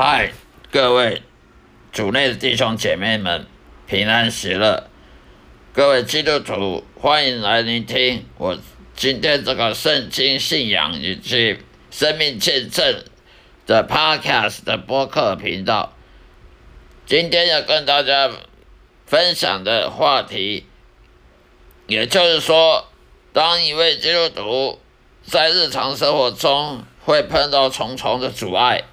嗨，各位主内的弟兄姐妹们，平安喜乐！各位基督徒，欢迎来聆听我今天这个圣经信仰以及生命见证的 Podcast 的播客频道。今天要跟大家分享的话题，也就是说，当一位基督徒在日常生活中会碰到重重的阻碍。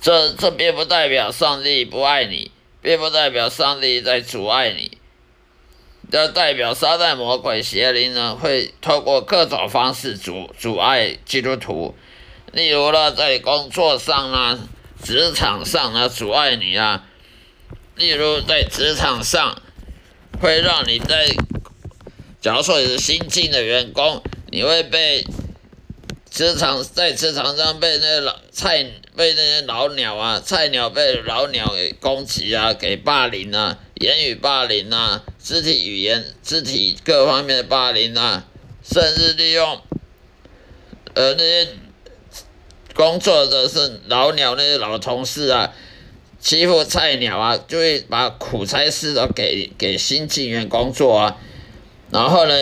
这这并不代表上帝不爱你，并不代表上帝在阻碍你，这代表撒旦魔鬼邪灵呢会透过各种方式阻阻碍基督徒，例如呢在工作上啊、职场上啊阻碍你啊，例如在职场上会让你在，假如说你是新进的员工，你会被。职场在职场上被那老菜被那些老鸟啊，菜鸟被老鸟给攻击啊，给霸凌啊，言语霸凌啊，肢体语言、肢体各方面的霸凌啊，甚至利用呃那些工作的是老鸟那些老同事啊，欺负菜鸟啊，就会把苦差事都给给新进员工做啊，然后呢？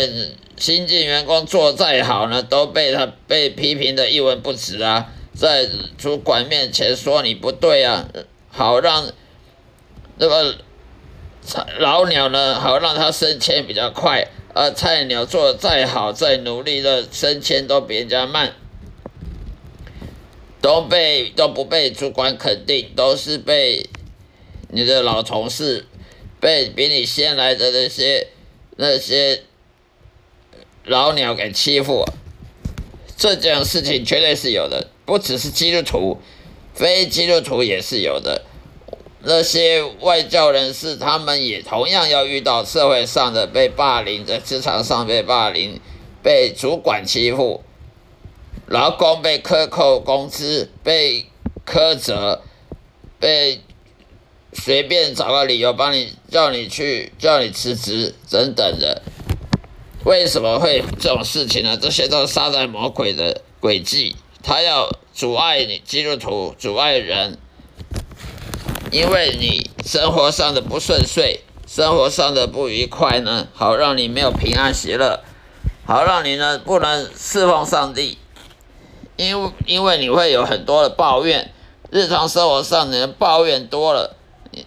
新进员工做再好呢，都被他被批评的一文不值啊，在主管面前说你不对啊，好让那个老鸟呢，好让他升迁比较快，而菜鸟做的再好再努力的升迁都比人家慢，都被都不被主管肯定，都是被你的老同事，被比你先来的那些那些。老鸟给欺负，这件事情绝对是有的，不只是基督徒，非基督徒也是有的。那些外教人士，他们也同样要遇到社会上的被霸凌，在职场上被霸凌，被主管欺负，劳工被克扣工资，被苛责，被随便找个理由帮你叫你去叫你辞职等等的。为什么会这种事情呢？这些都是撒旦魔鬼的诡计，他要阻碍你基督徒，阻碍人，因为你生活上的不顺遂，生活上的不愉快呢，好让你没有平安喜乐，好让你呢不能侍奉上帝，因为因为你会有很多的抱怨，日常生活上你的抱怨多了，你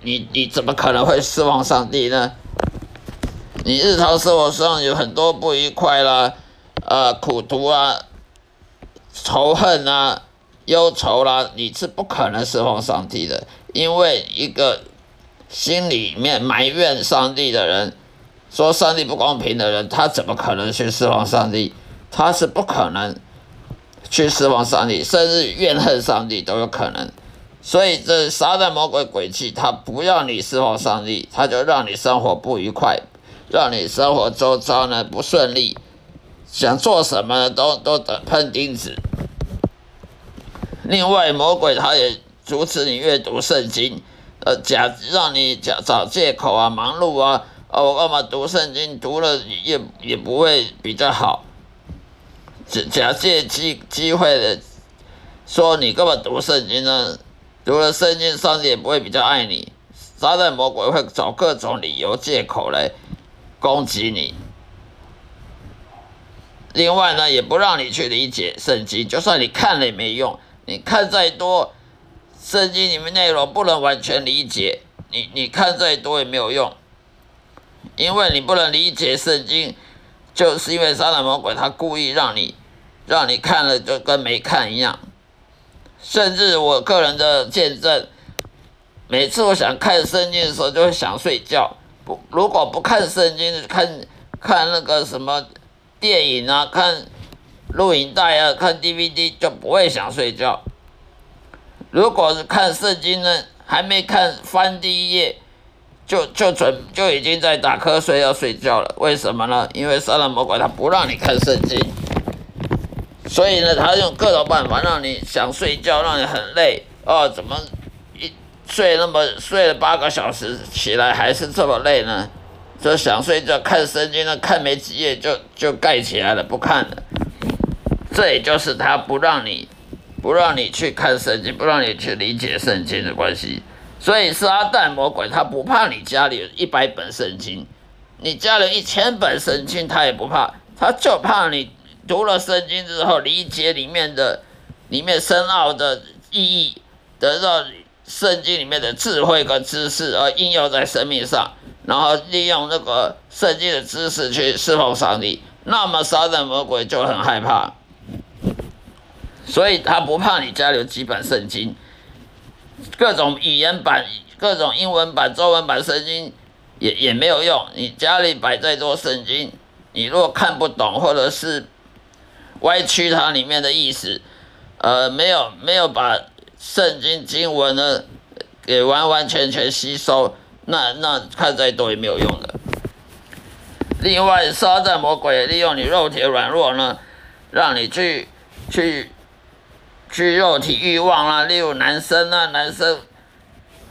你你怎么可能会侍奉上帝呢？你日常生活上有很多不愉快啦，呃，苦毒啊，仇恨啊，忧愁啦，你是不可能侍奉上帝的，因为一个心里面埋怨上帝的人，说上帝不公平的人，他怎么可能去侍奉上帝？他是不可能去侍奉上帝，甚至怨恨上帝都有可能。所以这撒旦魔鬼鬼气，他不要你侍奉上帝，他就让你生活不愉快。让你生活周遭呢不顺利，想做什么都都得碰钉子。另外，魔鬼他也阻止你阅读圣经，呃，假让你假找借口啊，忙碌啊，哦，我干嘛读圣经？读了也也不会比较好。假假借机机会的说你干嘛读圣经呢？读了圣经，上帝也不会比较爱你。撒旦魔鬼会找各种理由借口来。攻击你，另外呢，也不让你去理解圣经，就算你看了也没用。你看再多，圣经里面内容不能完全理解，你你看再多也没有用，因为你不能理解圣经，就是因为撒旦魔鬼他故意让你让你看了就跟没看一样。甚至我个人的见证，每次我想看圣经的时候，就会想睡觉。如果不看圣经，看看那个什么电影啊，看录影带啊，看 DVD 就不会想睡觉。如果是看圣经呢，还没看翻第一页，就就准就已经在打瞌睡要睡觉了。为什么呢？因为撒旦魔鬼他不让你看圣经，所以呢，他用各种办法让你想睡觉，让你很累哦，怎么？睡那么睡了八个小时，起来还是这么累呢？就想睡觉，看圣经呢，看没几页就就盖起来了，不看了。这也就是他不让你，不让你去看圣经，不让你去理解圣经的关系。所以撒旦魔鬼他不怕你家里有一百本圣经，你家里一千本圣经他也不怕，他就怕你读了圣经之后理解里面的里面深奥的意义，得到圣经里面的智慧跟知识而应用在生命上，然后利用那个圣经的知识去侍奉上帝，那么撒旦魔鬼就很害怕，所以他不怕你家里有几本圣经。各种语言版、各种英文版、中文版圣经也也没有用。你家里摆再多圣经，你如果看不懂，或者是歪曲它里面的意思，呃，没有没有把圣经经文呢给完完全全吸收，那那看再多也没有用的。另外，撒旦魔鬼利用你肉体软弱呢，让你去去。去肉体欲望啦、啊，例如男生啊，男生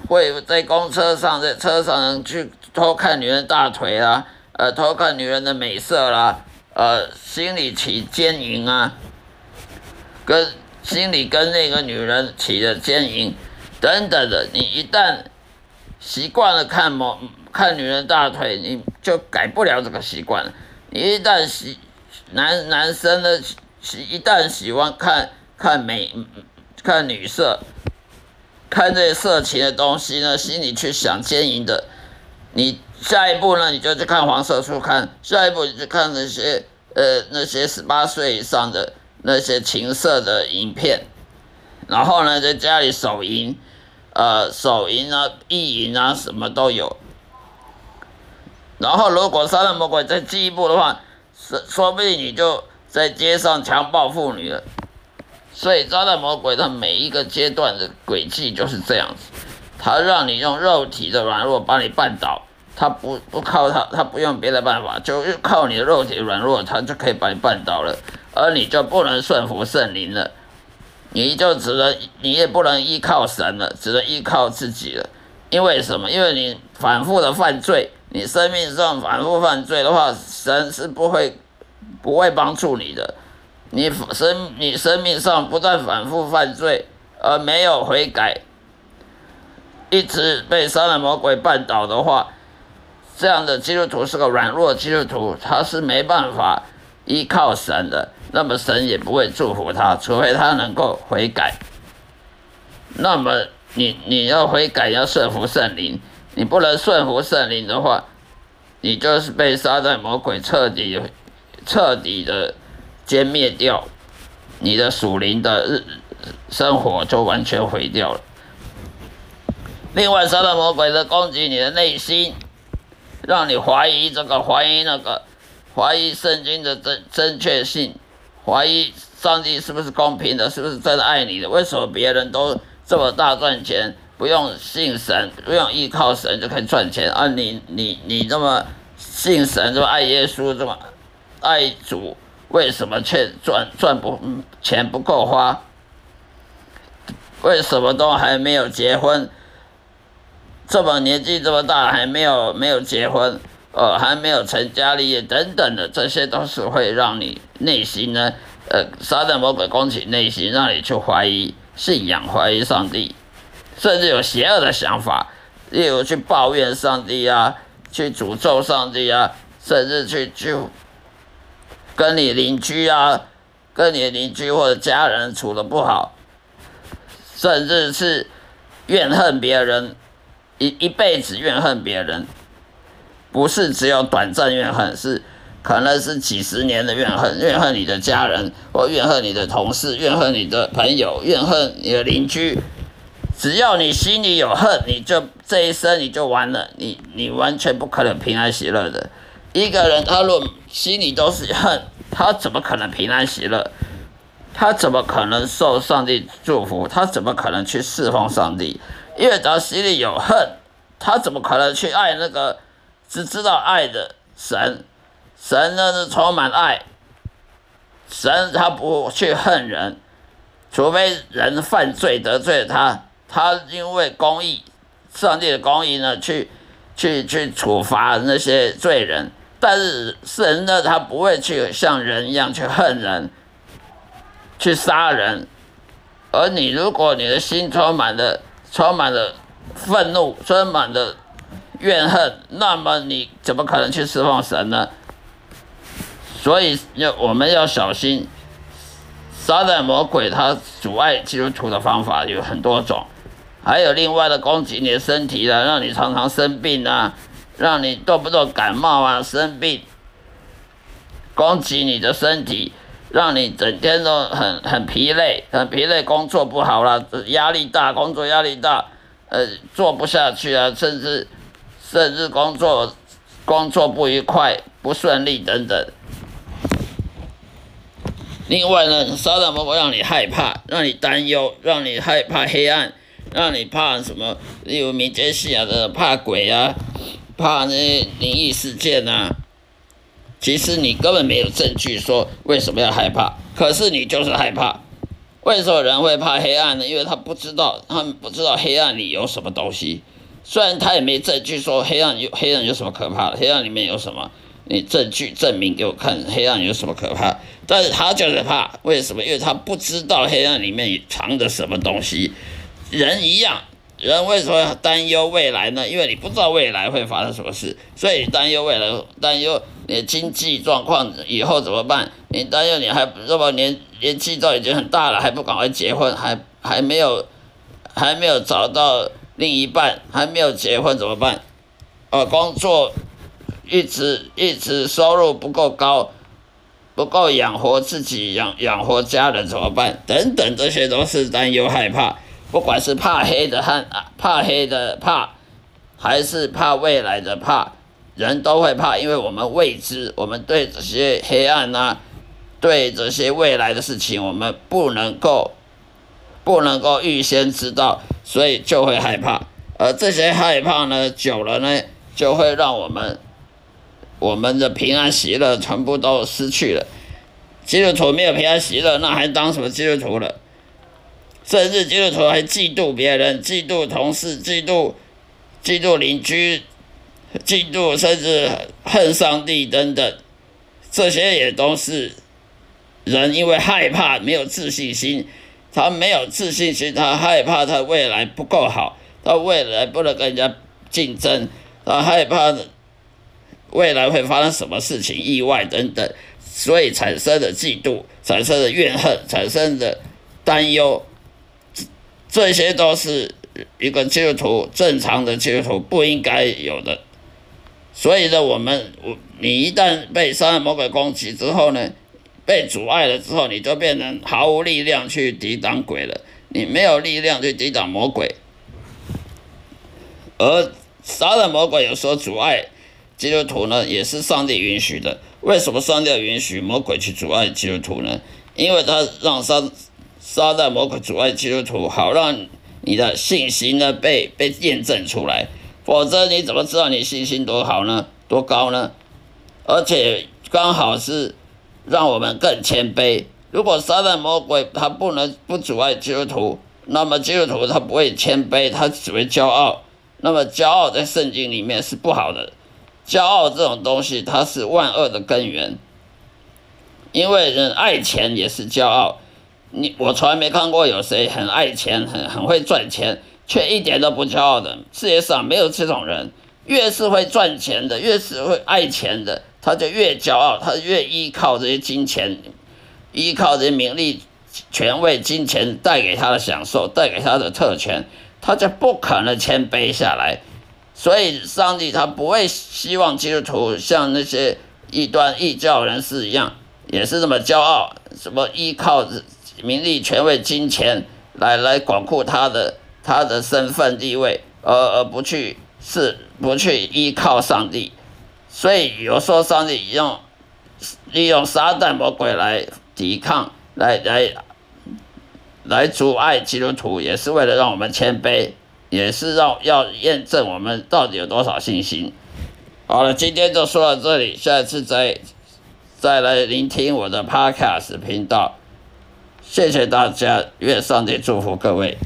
会在公车上，在车上去偷看女人大腿、啊，呃，偷看女人的美色啦，呃，心里起奸淫啊，跟心里跟那个女人起了奸淫等等的，你一旦习惯了看某看女人大腿，你就改不了这个习惯。你一旦喜男男生呢喜一旦喜欢看。看美，看女色，看这些色情的东西呢，心里去想奸淫的，你下一步呢，你就去看黄色书刊，下一步你就看那些呃那些十八岁以上的那些情色的影片，然后呢，在家里手淫，呃手淫啊、意淫啊，什么都有。然后如果杀人魔鬼再进一步的话，说说不定你就在街上强暴妇女了。所以，撒旦魔鬼的每一个阶段的轨迹就是这样子，他让你用肉体的软弱把你绊倒，他不不靠他，他不用别的办法，就靠你的肉体软弱，他就可以把你绊倒了，而你就不能顺服圣灵了，你就只能，你也不能依靠神了，只能依靠自己了。因为什么？因为你反复的犯罪，你生命上反复犯罪的话，神是不会不会帮助你的。你生你生命上不断反复犯罪，而没有悔改，一直被撒旦魔鬼绊倒的话，这样的基督徒是个软弱基督徒，他是没办法依靠神的，那么神也不会祝福他，除非他能够悔改。那么你你要悔改，要顺服圣灵，你不能顺服圣灵的话，你就是被撒旦魔鬼彻底彻底的。歼灭掉你的属灵的日生活，就完全毁掉了。另外，撒旦魔鬼的攻击你的内心，让你怀疑这个，怀疑那个，怀疑圣经的真正确性，怀疑上帝是不是公平的，是不是真的爱你的？为什么别人都这么大赚钱，不用信神，不用依靠神就可以赚钱，而、啊、你你你这么信神，这么爱耶稣，这么爱主？为什么却赚赚不钱不够花？为什么都还没有结婚？这么年纪这么大还没有没有结婚，呃，还没有成家立业等等的，这些都是会让你内心呢，呃，撒旦魔鬼攻击内心，让你去怀疑信仰，怀疑上帝，甚至有邪恶的想法，例如去抱怨上帝啊，去诅咒上帝啊，甚至去去。跟你邻居啊，跟你邻居或者家人处得不好，甚至是怨恨别人，一一辈子怨恨别人，不是只有短暂怨恨，是可能是几十年的怨恨，怨恨你的家人，或怨恨你的同事，怨恨你的朋友，怨恨你的邻居。只要你心里有恨，你就这一生你就完了，你你完全不可能平安喜乐的。一个人，他若心里都是恨，他怎么可能平安喜乐？他怎么可能受上帝祝福？他怎么可能去侍奉上帝？因为他心里有恨，他怎么可能去爱那个只知道爱的神？神呢是充满爱，神他不去恨人，除非人犯罪得罪他，他因为公义，上帝的公义呢，去去去处罚那些罪人。但是神呢，他不会去像人一样去恨人，去杀人，而你如果你的心充满了充满了愤怒，充满了怨恨，那么你怎么可能去侍奉神呢？所以要我们要小心，撒旦魔鬼他阻碍基督徒的方法有很多种，还有另外的攻击你的身体的，让你常常生病啊，让你动不动感冒啊生病，攻击你的身体，让你整天都很很疲累，很疲累，工作不好了，压力大，工作压力大，呃，做不下去啊，甚至甚至工作工作不愉快、不顺利等等。另外呢，撒旦魔鬼让你害怕，让你担忧，让你害怕黑暗，让你怕什么？例如民间信仰的怕鬼啊，怕那灵异事件啊。其实你根本没有证据说为什么要害怕，可是你就是害怕。为什么人会怕黑暗呢？因为他不知道，他们不知道黑暗里有什么东西。虽然他也没证据说黑暗有黑暗有什么可怕的，黑暗里面有什么？你证据证明给我看，黑暗有什么可怕？但是他就是怕，为什么？因为他不知道黑暗里面藏着什么东西。人一样，人为什么要担忧未来呢？因为你不知道未来会发生什么事，所以担忧未来，担忧你的经济状况以后怎么办？你担忧你还这么年年纪都已经很大了，还不赶快结婚，还还没有还没有找到另一半，还没有结婚怎么办？呃，工作。一直一直收入不够高，不够养活自己，养养活家人怎么办？等等，这些都是担忧害怕，不管是怕黑的和怕黑的怕，还是怕未来的怕，人都会怕，因为我们未知，我们对这些黑暗啊，对这些未来的事情，我们不能够不能够预先知道，所以就会害怕。而这些害怕呢，久了呢，就会让我们。我们的平安喜乐全部都失去了。基督徒没有平安喜乐，那还当什么基督徒了？甚至基督徒还嫉妒别人，嫉妒同事，嫉妒嫉妒邻居，嫉妒甚至恨上帝等等，这些也都是人因为害怕，没有自信心。他没有自信心，他害怕他未来不够好，他未来不能跟人家竞争，他害怕。未来会发生什么事情、意外等等，所以产生的嫉妒、产生的怨恨、产生的担忧，这些都是一个基督徒正常的基督徒不应该有的。所以呢，我们我你一旦被撒旦魔鬼攻击之后呢，被阻碍了之后，你就变成毫无力量去抵挡鬼了。你没有力量去抵挡魔鬼，而撒旦魔鬼有所阻碍。基督徒呢，也是上帝允许的。为什么上帝允许魔鬼去阻碍基督徒呢？因为他让撒撒旦魔鬼阻碍基督徒，好让你的信心呢被被验证出来。否则你怎么知道你信心多好呢？多高呢？而且刚好是让我们更谦卑。如果撒旦魔鬼他不能不阻碍基督徒，那么基督徒他不会谦卑，他只会骄傲。那么骄傲在圣经里面是不好的。骄傲这种东西，它是万恶的根源。因为人爱钱也是骄傲。你我从来没看过有谁很爱钱、很很会赚钱，却一点都不骄傲的。世界上没有这种人。越是会赚钱的，越是会爱钱的，他就越骄傲，他越依靠这些金钱，依靠这些名利、权位、金钱带给他的享受，带给他的特权，他就不可能谦卑下来。所以，上帝他不会希望基督徒像那些异端异教人士一样，也是这么骄傲，什么依靠名利、权位、金钱来来巩固他的他的身份地位，而而不去是不去依靠上帝。所以有时候上帝用利用撒旦魔鬼来抵抗，来来来阻碍基督徒，也是为了让我们谦卑。也是让要验证我们到底有多少信心。好了，今天就说到这里，下次再再来聆听我的 Podcast 频道。谢谢大家，愿上帝祝福各位。